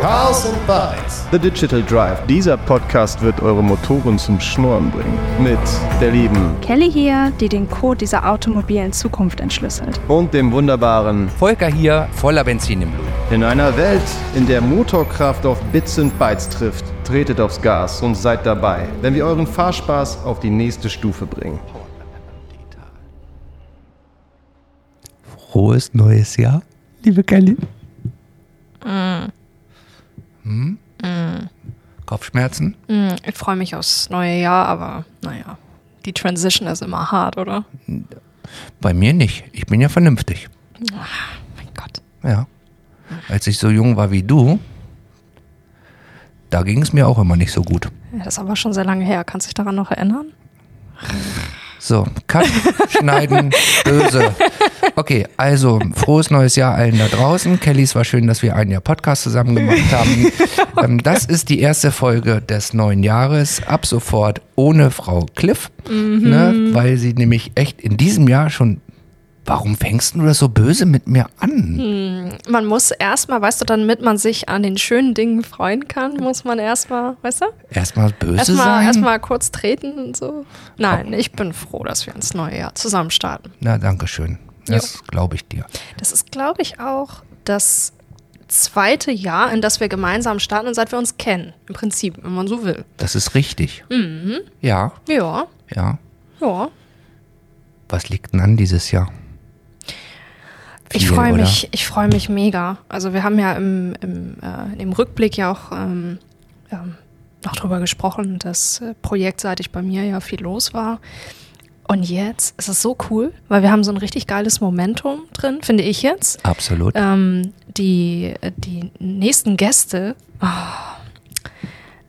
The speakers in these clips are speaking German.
Cars and Bikes. The Digital Drive. Dieser Podcast wird eure Motoren zum Schnurren bringen. Mit der lieben Kelly hier, die den Code dieser automobilen Zukunft entschlüsselt. und dem wunderbaren Volker hier, voller Benzin im Blut. In einer Welt, in der Motorkraft auf Bits und Bytes trifft, tretet aufs Gas und seid dabei, wenn wir euren Fahrspaß auf die nächste Stufe bringen. Frohes neues Jahr, liebe Kelly. Hm? Kopfschmerzen? Hm, Ich freue mich aufs neue Jahr, aber naja, die Transition ist immer hart, oder? Bei mir nicht. Ich bin ja vernünftig. Mein Gott. Ja. Als ich so jung war wie du, da ging es mir auch immer nicht so gut. Ja, das ist aber schon sehr lange her. Kannst du dich daran noch erinnern? So, Cut, schneiden, böse. Okay, also frohes neues Jahr allen da draußen. Kelly, es war schön, dass wir ein Jahr Podcast zusammen gemacht haben. ähm, das ist die erste Folge des neuen Jahres. Ab sofort ohne Frau Cliff, ne, weil sie nämlich echt in diesem Jahr schon. Warum fängst du das so böse mit mir an? Man muss erstmal, weißt du, damit man sich an den schönen Dingen freuen kann, muss man erstmal, weißt du? Erstmal böse Erstmal sein? erstmal kurz treten und so. Nein, ich bin froh, dass wir ins neue Jahr zusammen starten. Na, danke schön. Das glaube ich dir. Das ist, glaube ich, auch das zweite Jahr, in das wir gemeinsam starten und seit wir uns kennen. Im Prinzip, wenn man so will. Das ist richtig. Ja, Ja, ja. ja. Was liegt denn an dieses Jahr? Ich Viel, freue oder? mich, ich freue mich mega. Also wir haben ja im, im, äh, im Rückblick ja auch ähm, ähm, noch drüber gesprochen, dass äh, projektseitig bei mir ja viel los war. Und jetzt ist es so cool, weil wir haben so ein richtig geiles Momentum drin, finde ich jetzt. Absolut. Ähm, die, die nächsten Gäste, oh,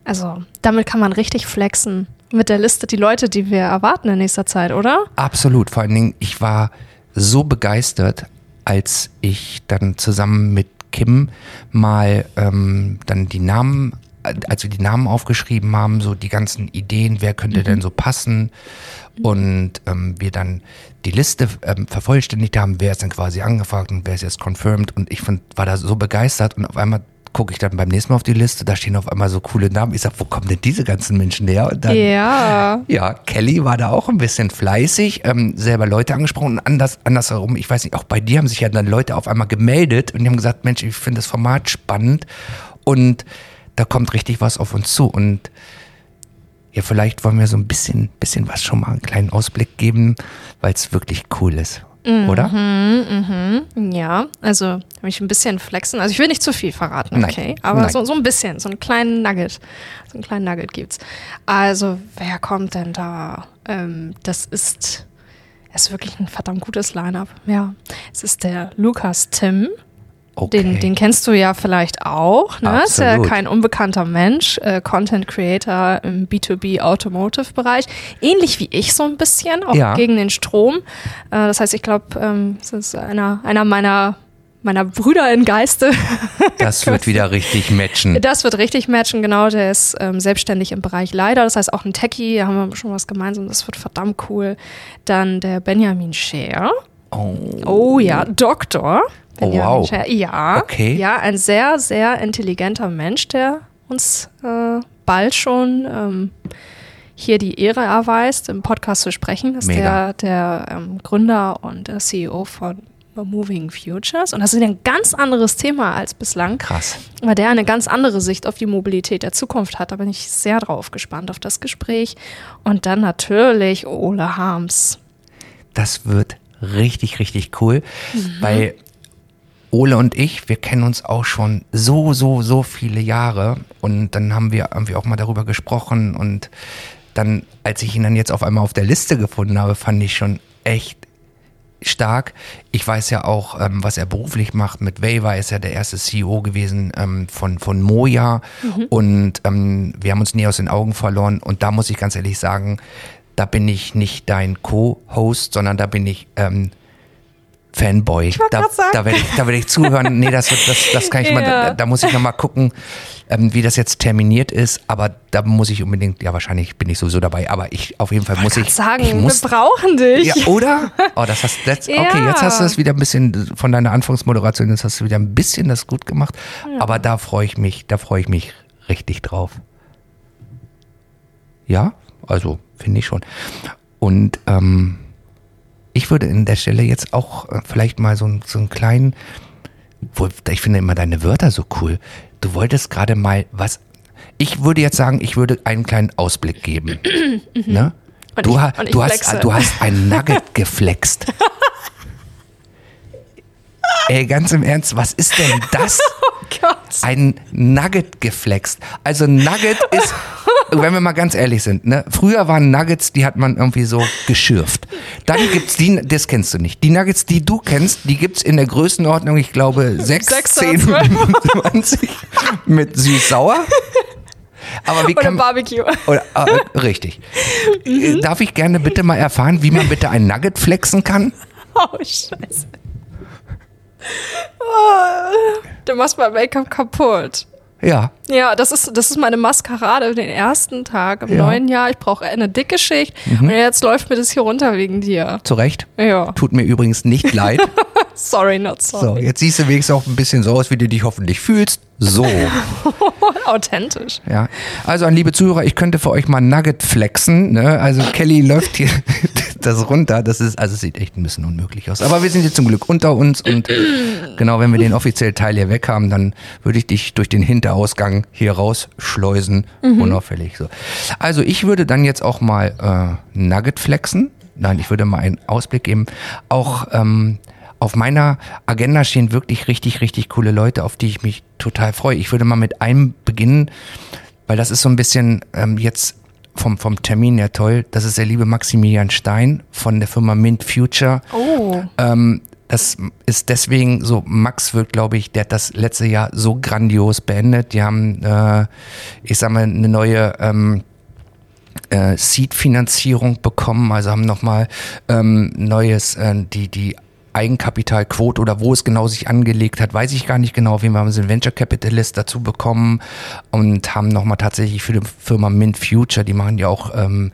also damit kann man richtig flexen mit der Liste, die Leute, die wir erwarten in nächster Zeit, oder? Absolut. Vor allen Dingen, ich war so begeistert, als ich dann zusammen mit Kim mal ähm, dann die Namen, als wir die Namen aufgeschrieben haben, so die ganzen Ideen, wer könnte denn so passen und ähm, wir dann die Liste ähm, vervollständigt haben, wer ist dann quasi angefragt und wer ist jetzt confirmed und ich fand, war da so begeistert und auf einmal gucke ich dann beim nächsten Mal auf die Liste, da stehen auf einmal so coole Namen. Ich sag, wo kommen denn diese ganzen Menschen her? Und dann, Ja. ja, Kelly war da auch ein bisschen fleißig, ähm, selber Leute angesprochen und anders, andersherum, ich weiß nicht, auch bei dir haben sich ja dann Leute auf einmal gemeldet und die haben gesagt, Mensch, ich finde das Format spannend und da kommt richtig was auf uns zu und ja, vielleicht wollen wir so ein bisschen, bisschen was schon mal einen kleinen Ausblick geben, weil es wirklich cool ist, oder? Ja, also habe ich ein bisschen flexen. Also ich will nicht zu viel verraten, Nein, okay? Aber nein. so, so ein bisschen, so einen kleinen Nugget. So einen kleinen Nugget gibt's. Also, wer kommt denn da? Ähm, das ist, es ist wirklich ein verdammt gutes Line-up. Ja. Es ist der Lukas Tim. Okay. Den, den kennst du ja vielleicht auch. Ne? Ist ja Absolut. kein unbekannter Mensch, äh, Content Creator im B2B Automotive Bereich. Ähnlich wie ich so ein bisschen, auch Ja. gegen den Strom. Äh, das heißt, ich glaube, ähm, das ist einer, einer meiner, meiner Brüder in Geiste. das wird wieder richtig matchen. Das wird richtig matchen, genau. Der ist ähm, selbstständig im Bereich Leider, das heißt auch ein Techie, da haben wir schon was gemeinsam, das wird verdammt cool. Dann der Benjamin Scher. Oh. Oh ja, Doktor. Oh, wow. Ja. Okay. Ja, ein sehr, sehr intelligenter Mensch, der uns äh, bald schon ähm, hier die Ehre erweist, im Podcast zu sprechen. Das ist Mega. der, der ähm, Gründer und der CEO von Moving Futures. Und das ist ein ganz anderes Thema als bislang. Krass. Weil der eine ganz andere Sicht auf die Mobilität der Zukunft hat. Da bin ich sehr drauf gespannt auf das Gespräch. Und dann natürlich Ole Harms. Das wird richtig, richtig cool, weil Ole und ich, wir kennen uns auch schon so, so, so viele Jahre und dann haben wir irgendwie auch mal darüber gesprochen und dann, als ich ihn dann jetzt auf einmal auf der Liste gefunden habe, fand ich schon echt stark. Ich weiß ja auch, ähm, was er beruflich macht. Mit Wava ist er der erste CEO gewesen ähm, von, von Moja. Und ähm, wir haben uns nie aus den Augen verloren. Und da muss ich ganz ehrlich sagen, da bin ich nicht dein Co-Host, sondern da bin ich ähm, Fanboy. Da, da werde ich, werd ich zuhören. Nee, das, wird- das, das kann ich mal, Ja. da, da muss ich nochmal gucken, ähm, wie das jetzt terminiert ist. Aber da muss ich unbedingt, ja, wahrscheinlich bin ich sowieso dabei, aber ich, auf jeden Fall muss ich. Sagen, ich muss, wir brauchen dich. ja, oder? Oh, das hast, das, okay, jetzt hast du es wieder ein bisschen von deiner Anfangsmoderation, jetzt hast du wieder ein bisschen das gut gemacht. Aber da freue ich mich, da freue ich mich richtig drauf. Ja, also finde ich schon. Und ähm, ich würde in der Stelle jetzt auch äh, vielleicht mal so, einen- so einen kleinen, ich finde immer deine Wörter so cool. Du wolltest gerade mal was. Ich würde jetzt sagen, ich würde einen kleinen Ausblick geben. ne? Und Du, ich- du, hast, du hast ein Nugget geflext. Ey, ganz im Ernst, was ist denn das? Oh Gott. ein Nugget geflext. Also Nugget ist, wenn wir mal ganz ehrlich sind, ne? Früher waren Nuggets, die hat man irgendwie so geschürft. Dann gibt's die, das kennst du nicht. Die Nuggets, die du kennst, die gibt's in der Größenordnung, ich glaube, 6, Sechs 10, oder 25 mit süß-sauer. Aber wie Oder kann Barbecue. oder, äh, richtig. Äh, Darf ich gerne bitte mal erfahren, wie man bitte ein Nugget flexen kann? Oh, scheiße. Oh, du machst mein Make-up kaputt. Ja. Ja, das ist, das ist meine Maskerade den ersten Tag im Ja. neuen Jahr. Ich brauche eine dicke Schicht und jetzt läuft mir das hier runter wegen dir. Zu Recht. Ja. Tut mir übrigens nicht leid. Sorry, not So, sorry. jetzt siehst du wenigstens auch ein bisschen so aus, wie du dich hoffentlich fühlst. So. Authentisch. Ja. Also an liebe Zuhörer, ich könnte für euch mal Nugget flexen. Ne? Also Kelly läuft hier das runter. Das ist, also es sieht echt ein bisschen unmöglich aus. Aber wir sind jetzt zum Glück unter uns und genau, wenn wir den offiziellen Teil hier weg haben, dann würde ich dich durch den Hinterausgang hier rausschleusen. Unauffällig. So. Also ich würde dann jetzt auch mal äh, Nugget flexen. Nein, ich würde mal einen Ausblick geben. Auch ähm, auf meiner Agenda stehen wirklich richtig, richtig coole Leute, auf die ich mich total freue. Ich würde mal mit einem beginnen, weil das ist so ein bisschen ähm, jetzt vom, vom Termin her toll. Das ist der liebe Maximilian Stein von der Firma Mint Future. Oh. Ähm, das ist deswegen so, Max wird, glaube ich, der hat das letzte Jahr so grandios beendet. Die haben, äh, ich sag mal, eine neue ähm, äh, Seed-Finanzierung bekommen, also haben nochmal ähm, neues, äh, die, die Eigenkapitalquote oder wo es genau sich angelegt hat, weiß ich gar nicht genau. Auf jeden Fall haben sie einen Venture Capitalist dazu bekommen und haben nochmal tatsächlich für die Firma Mint Future, die machen ja auch ähm,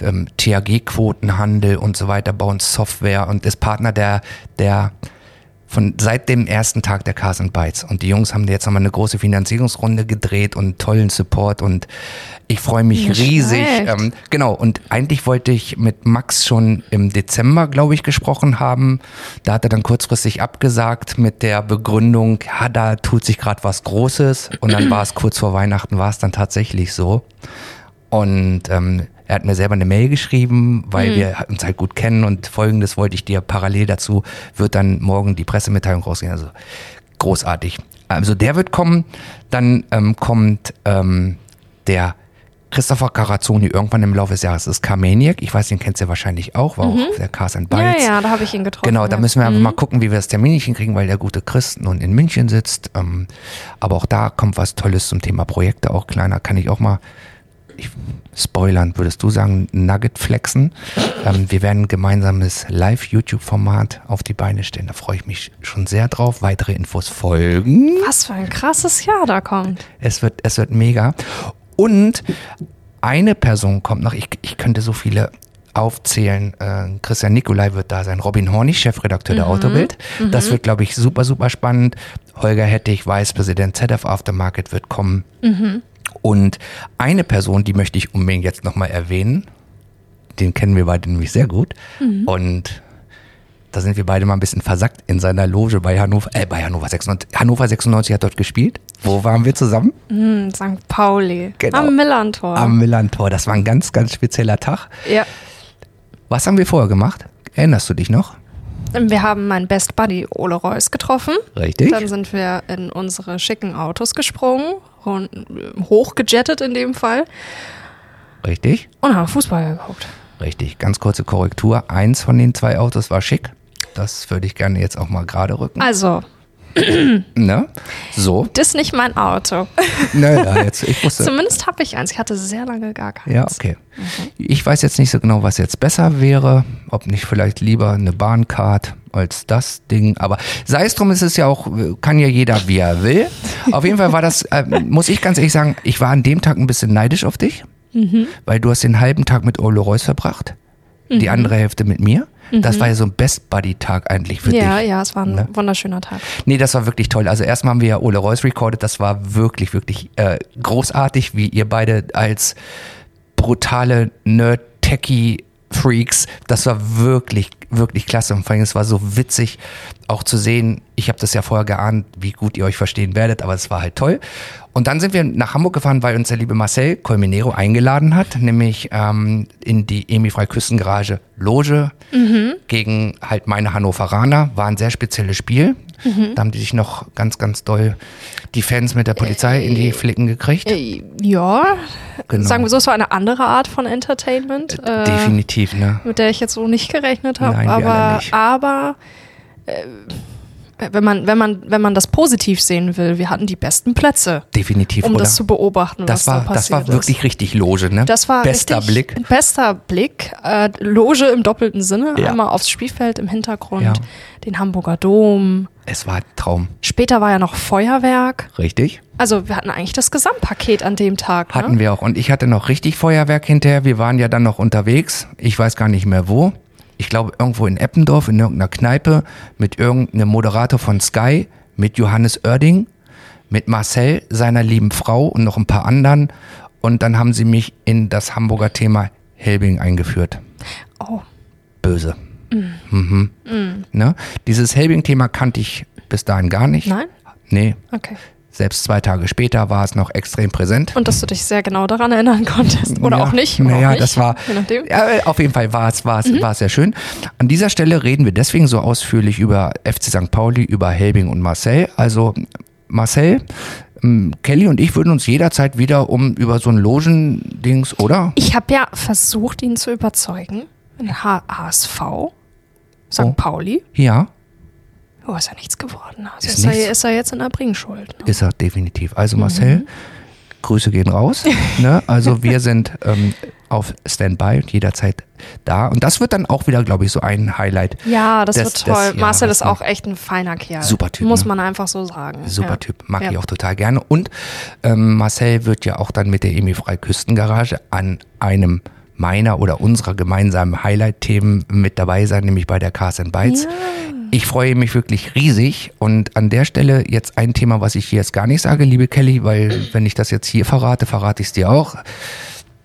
ähm, THG-Quotenhandel und so weiter, bauen Software und ist Partner der, der von seit dem ersten Tag der Cars and Bytes. Und die Jungs haben jetzt nochmal eine große Finanzierungsrunde gedreht und tollen Support und ich freue mich Nicht riesig. Ähm, genau, und eigentlich wollte ich mit Max schon im Dezember, glaube ich, gesprochen haben. Da hat er dann kurzfristig abgesagt mit der Begründung, ja, da tut sich gerade was Großes. Und dann war es kurz vor Weihnachten, war es dann tatsächlich so. Und ähm, er hat mir selber eine Mail geschrieben, weil wir uns halt gut kennen und folgendes wollte ich dir parallel dazu, wird dann morgen die Pressemitteilung rausgehen. Also großartig. Also der wird kommen, dann ähm, kommt ähm, der Christopher Carazzoni irgendwann im Laufe des Jahres ist Carmaniac. Ich weiß, den kennst du wahrscheinlich auch, war auch auf der Cars and Ja, Bytes. ja, da habe ich ihn getroffen. Genau, da ja. müssen wir einfach mal gucken, wie wir das Termin nicht hinkriegen, weil der gute Christ nun in München sitzt. Ähm, aber auch da kommt was Tolles zum Thema Projekte, auch kleiner, kann ich auch mal ich, spoilern, würdest du sagen, Nugget flexen. Ähm, wir werden ein gemeinsames Live-YouTube-Format auf die Beine stellen. Da freue ich mich schon sehr drauf. Weitere Infos folgen. Was für ein krasses Jahr da kommt. Es wird, es wird mega. Und eine Person kommt noch, ich, ich könnte so viele aufzählen. Äh, Christian Nikolai wird da sein, Robin Hornig, Chefredakteur der Autobild. Das wird, glaube ich, super, super spannend. Holger Hettich, Vicepräsident ZF Aftermarket wird kommen. Und eine Person, die möchte ich unbedingt jetzt nochmal erwähnen. Den kennen wir beide nämlich sehr gut. Und da sind wir beide mal ein bisschen versackt in seiner Loge bei Hannover, äh, bei Hannover 96. Hannover 96 hat dort gespielt. Wo waren wir zusammen? Hm, St. Pauli. Genau. Am Millantor. Am Millantor. Das war ein ganz, ganz spezieller Tag. ja. Was haben wir vorher gemacht? Erinnerst du dich noch? Wir haben meinen Best Buddy Ole Reus getroffen. Richtig. Dann sind wir in unsere schicken Autos gesprungen, und, äh, hochgejettet in dem Fall, Richtig. und haben Fußball geguckt. Richtig. Ganz kurze Korrektur. Eins von den zwei Autos war schick. Das würde ich gerne jetzt auch mal gerade rücken. Also, ne? So. Das ist nicht mein Auto. Naja, jetzt, ich wusste. Zumindest habe ich eins. Ich hatte sehr lange gar keins. Ja, okay. Ich weiß jetzt nicht so genau, was jetzt besser wäre. Ob nicht vielleicht lieber eine Bahncard als das Ding. Aber sei es drum, ist es ja auch, kann ja jeder, wie er will. Auf jeden Fall war das, äh, muss ich ganz ehrlich sagen, ich war an dem Tag ein bisschen neidisch auf dich, weil du hast den halben Tag mit Ole Reus verbracht, die andere Hälfte mit mir. Das war ja so ein Best-Buddy-Tag eigentlich für Ja, dich. ja, es war ein Ne? wunderschöner Tag. Nee, das war wirklich toll. Also erstmal haben wir ja Ole Reus recorded. Das war wirklich, wirklich äh, großartig, wie ihr beide als brutale Nerd-Techie-Freaks, das war wirklich, wirklich klasse. Und vor allem, es war so witzig auch zu sehen. Ich habe das ja vorher geahnt, wie gut ihr euch verstehen werdet, aber es war halt toll. Und dann sind wir nach Hamburg gefahren, weil uns der liebe Marcel Colmenero eingeladen hat, nämlich ähm, in die Emi Freiküstengarage Loge gegen halt meine Hannoveraner. War ein sehr spezielles Spiel. Da haben die sich noch ganz, ganz doll die Fans mit der Polizei in die Flicken gekriegt. Äh, Ja, Genau. sagen wir so, es war eine andere Art von Entertainment. äh, Definitiv, ne? mit der ich jetzt so nicht gerechnet habe. Nein, aber aber äh, wenn man, wenn man, wenn man das positiv sehen will, wir hatten die besten Plätze, Definitiv, um oder? das zu beobachten, das was war, da passiert das war ist. wirklich richtig Loge, ne? Das war Bester richtig, Blick. Bester Blick. Äh, Loge im doppelten Sinne. Ja. Einmal aufs Spielfeld im Hintergrund, Ja. den Hamburger Dom. Es war ein Traum. Später war ja noch Feuerwerk. Richtig? Also wir hatten eigentlich das Gesamtpaket an dem Tag. Hatten ne? wir auch. Und ich hatte noch richtig Feuerwerk hinterher. Wir waren ja dann noch unterwegs. Ich weiß gar nicht mehr wo. Ich glaube irgendwo in Eppendorf, in irgendeiner Kneipe, mit irgendeinem Moderator von Sky, mit Johannes Oerding, mit Marcel, seiner lieben Frau und noch ein paar anderen. Und dann haben sie mich in das Hamburger Thema Helbing eingeführt. Oh, Böse. Mhm. Ne? Dieses Helbing-Thema kannte ich bis dahin gar nicht. nein? Nee, Okay. Selbst zwei Tage später war es noch extrem präsent. Und dass du dich sehr genau daran erinnern konntest. Oder Ja, auch nicht. Naja, das war. Ja, auf jeden Fall war es, war es, war es sehr schön. An dieser Stelle reden wir deswegen so ausführlich über FC St. Pauli, über Helbing und Marcel. Also Marcel, ähm, Kelly und ich würden uns jederzeit wieder um über so ein Logendings, oder? Ich habe ja versucht, ihn zu überzeugen. HSV, St. Oh. Pauli. Ja, Oh, ist ja nichts geworden. Also Ist ist, er, nichts. ist er jetzt in der Bringschuld. Ne? ist er definitiv. Also Mhm. Marcel, Grüße gehen raus. ne? Also wir sind ähm, auf Standby und jederzeit da. Und das wird dann auch wieder, glaube ich, so ein Highlight. Ja, das des- wird des toll. Marcel Jahres, ist ne? auch echt ein feiner Kerl. Super Typ, Muss ne? man einfach so sagen. Super ja. Typ, mag ja. ich auch total gerne. Und ähm, Marcel wird ja auch dann mit der Emi Frei Küstengarage an einem meiner oder unserer gemeinsamen Highlight-Themen mit dabei sein, nämlich bei der Cars and Bites. Ich freue mich wirklich riesig und an der Stelle jetzt ein Thema, was ich hier jetzt gar nicht sage, liebe Kelly, weil wenn ich das jetzt hier verrate, verrate ich es dir auch.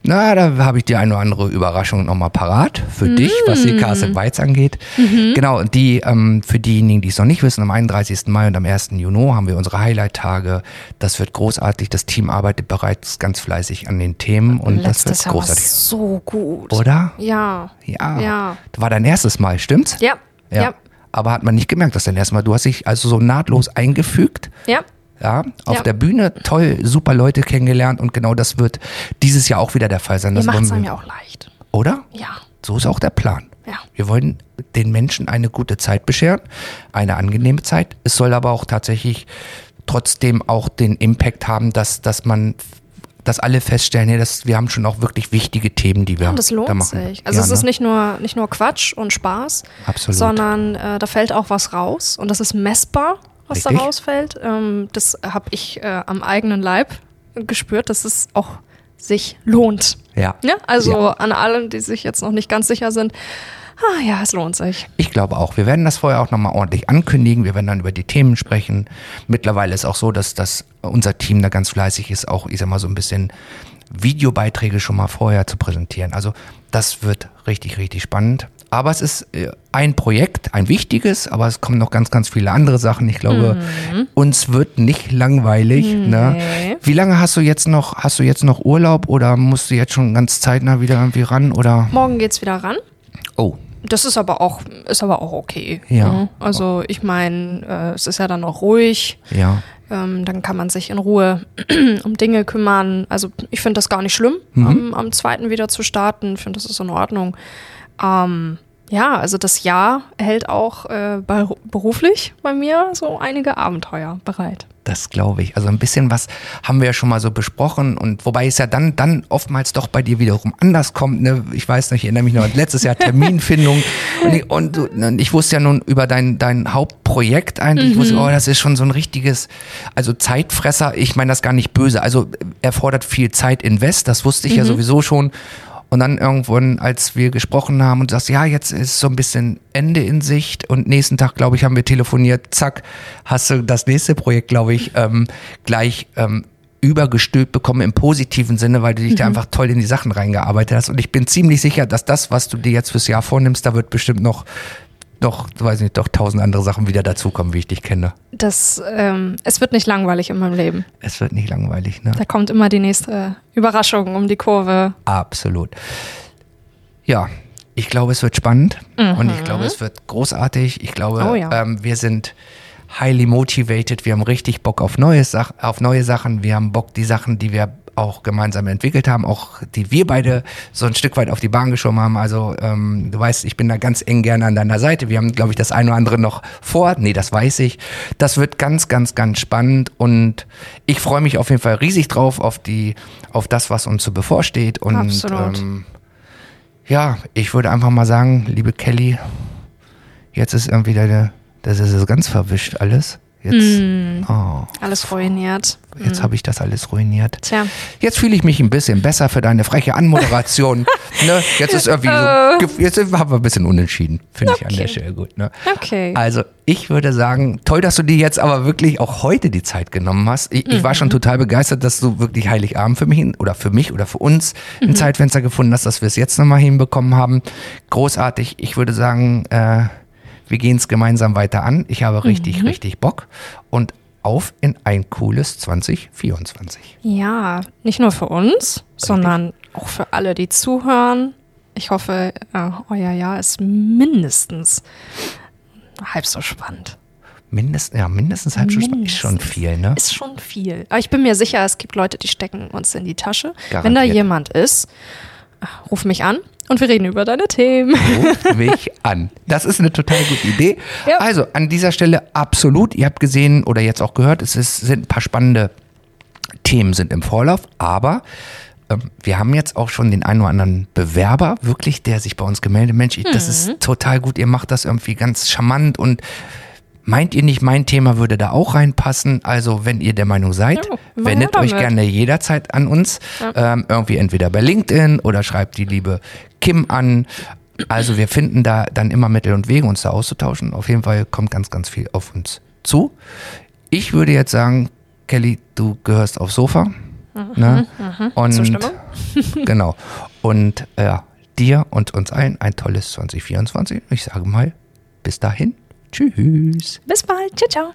Na, da habe ich die eine oder andere Überraschung nochmal parat für dich, was die Cars and Bites angeht. Genau, die ähm, für diejenigen, die es noch nicht wissen, am 31. Mai und am 1. Juni haben wir unsere Highlight-Tage. Das wird großartig. Das Team arbeitet bereits ganz fleißig an den Themen und das Letztes wird Jahr war großartig. so gut. Oder? Ja. Ja. Ja. War dein erstes Mal, stimmt's? Ja. Ja. Aber hat man nicht gemerkt, dass dein erstes Mal, du hast dich also so nahtlos eingefügt. Ja. Ja, auf Ja. der Bühne toll, super Leute kennengelernt und genau das wird dieses Jahr auch wieder der Fall sein. Das macht es einem ja auch leicht. Oder? Ja. So ist auch der Plan. Ja. Wir wollen den Menschen eine gute Zeit bescheren, eine angenehme Zeit. Es soll aber auch tatsächlich trotzdem auch den Impact haben, dass, dass man, dass alle feststellen, hey, das, wir haben schon auch wirklich wichtige Themen, die wir Und das da lohnt machen. sich. Also Ja, es ist ne? nicht nur, nicht nur Quatsch und Spaß, Absolut. sondern äh, da fällt auch was raus und das ist messbar, was Richtig. da rausfällt. Ähm, das habe ich äh, am eigenen Leib gespürt, dass es auch sich lohnt. Ja. Ja? Also Ja. an allen, die sich jetzt noch nicht ganz sicher sind, ah ja, es lohnt sich. Ich glaube auch. Wir werden das vorher auch nochmal ordentlich ankündigen. Wir werden dann über die Themen sprechen. Mittlerweile ist auch so, dass, dass unser Team da ganz fleißig ist, auch, ich sag mal, so ein bisschen Videobeiträge schon mal vorher zu präsentieren. Also das wird richtig, richtig spannend. Aber es ist äh, ein Projekt, ein wichtiges, aber es kommen noch ganz, ganz viele andere Sachen. Ich glaube, uns wird nicht langweilig. Ne? Nee. Wie lange hast du jetzt noch, hast du jetzt noch Urlaub oder musst du jetzt schon ganz zeitnah wieder irgendwie ran oder? Morgen geht's wieder ran. Oh, Das ist aber auch, ist aber auch okay. Ja. ne? Also ich meine, äh, es ist ja dann auch ruhig. ja. Ähm, dann kann man sich in Ruhe um Dinge kümmern. Also ich finde das gar nicht schlimm, Mhm. am, am zweiten wieder zu starten. Ich finde, das ist in Ordnung. Ähm, ja, also das Jahr hält auch äh, beruflich bei mir so einige Abenteuer bereit. Das glaube ich. Also ein bisschen was haben wir ja schon mal so besprochen und wobei es ja dann, dann oftmals doch bei dir wiederum anders kommt. Ne? Ich weiß nicht, ich erinnere mich noch an letztes Jahr Terminfindung und, ich, und, und, ich wusste ja nun über dein, dein Hauptprojekt eigentlich, mhm. wusste, oh, das ist schon so ein richtiges, also Zeitfresser. Ich meine das gar nicht böse. Also erfordert viel Zeit invest, das wusste ich mhm. ja sowieso schon. Und dann irgendwann, als wir gesprochen haben und sagst, ja, jetzt ist so ein bisschen Ende in Sicht und nächsten Tag, glaube ich, haben wir telefoniert, zack, hast du das nächste Projekt, glaube ich, ähm, gleich ähm, übergestülpt bekommen im positiven Sinne, weil du dich mhm. da einfach toll in die Sachen reingearbeitet hast. Und ich bin ziemlich sicher, dass das, was du dir jetzt fürs Jahr vornimmst, da wird bestimmt noch doch, weiß nicht, doch tausend andere Sachen wieder dazukommen, wie ich dich kenne. Das, ähm, es wird nicht langweilig in meinem Leben. Es wird nicht langweilig, ne? Da kommt immer die nächste Überraschung um die Kurve. Absolut. Ja, ich glaube, es wird spannend mhm. und ich glaube, es wird großartig. Ich glaube, oh, ja. ähm, wir sind highly motivated. Wir haben richtig Bock auf neue, Sach auf neue Sachen. Wir haben Bock, die Sachen, die wir auch gemeinsam entwickelt haben, auch die wir beide so ein Stück weit auf die Bahn geschoben haben. Also ähm, du weißt, ich bin da ganz eng gerne an deiner Seite. Wir haben, glaube ich, das eine oder andere noch vor. Nee, das weiß ich. Das wird ganz, ganz, ganz spannend und ich freue mich auf jeden Fall riesig drauf auf die, auf das, was uns so bevorsteht. Und Absolut. Ähm, ja, ich würde einfach mal sagen, liebe Kelly, jetzt ist irgendwie der, das ist ganz verwischt alles. Jetzt, mm, oh, alles ruiniert. Jetzt mm. habe ich das alles ruiniert. Tja. Jetzt fühle ich mich ein bisschen besser für deine freche Anmoderation. ne? Jetzt ist irgendwie so, jetzt haben wir ein bisschen unentschieden, finde okay. ich an der Stelle gut. Ne? Okay. Also ich würde sagen, toll, dass du dir jetzt aber wirklich auch heute die Zeit genommen hast. Ich, mhm. ich war schon mhm. total begeistert, dass du wirklich Heiligabend für mich oder für mich oder für uns ein mhm. Zeitfenster gefunden hast, dass wir es jetzt nochmal hinbekommen haben. Großartig. Ich würde sagen, äh, wir gehen es gemeinsam weiter an. Ich habe richtig, mhm. richtig Bock. Und auf in ein cooles 2024. Ja, nicht nur für uns, richtig. sondern auch für alle, die zuhören. Ich hoffe, äh, euer Jahr ist mindestens halb so spannend. Mindest, ja, mindestens halb so spannend ist schon viel, ne? Ist schon viel. Aber ich bin mir sicher, es gibt Leute, die stecken uns in die Tasche. Garantiert. Wenn da jemand ist, ruf mich an und wir reden über deine Themen. Ruf mich an. Das ist eine total gute Idee. Ja. Also an dieser Stelle absolut. Ihr habt gesehen oder jetzt auch gehört, es ist, sind ein paar spannende Themen sind im Vorlauf, aber ähm, wir haben jetzt auch schon den einen oder anderen Bewerber, wirklich, der sich bei uns gemeldet. Mensch, mhm. das ist mhm. total gut. Ihr macht das irgendwie ganz charmant und Meint ihr nicht, mein Thema würde da auch reinpassen? Also, wenn ihr der Meinung seid, ja, wendet euch gerne jederzeit an uns. Ja. Ähm, irgendwie entweder bei LinkedIn oder schreibt die liebe Kim an. Also, wir finden da dann immer Mittel und Wege, uns da auszutauschen. Auf jeden Fall kommt ganz, ganz viel auf uns zu. Ich würde jetzt sagen, Kelly, du gehörst aufs Sofa. Mhm, ne? mhm. Und Zustimmung. genau. Und ja, dir und uns allen ein tolles 2024. Ich sage mal, bis dahin. Tschüss. Bis bald. Ciao, ciao.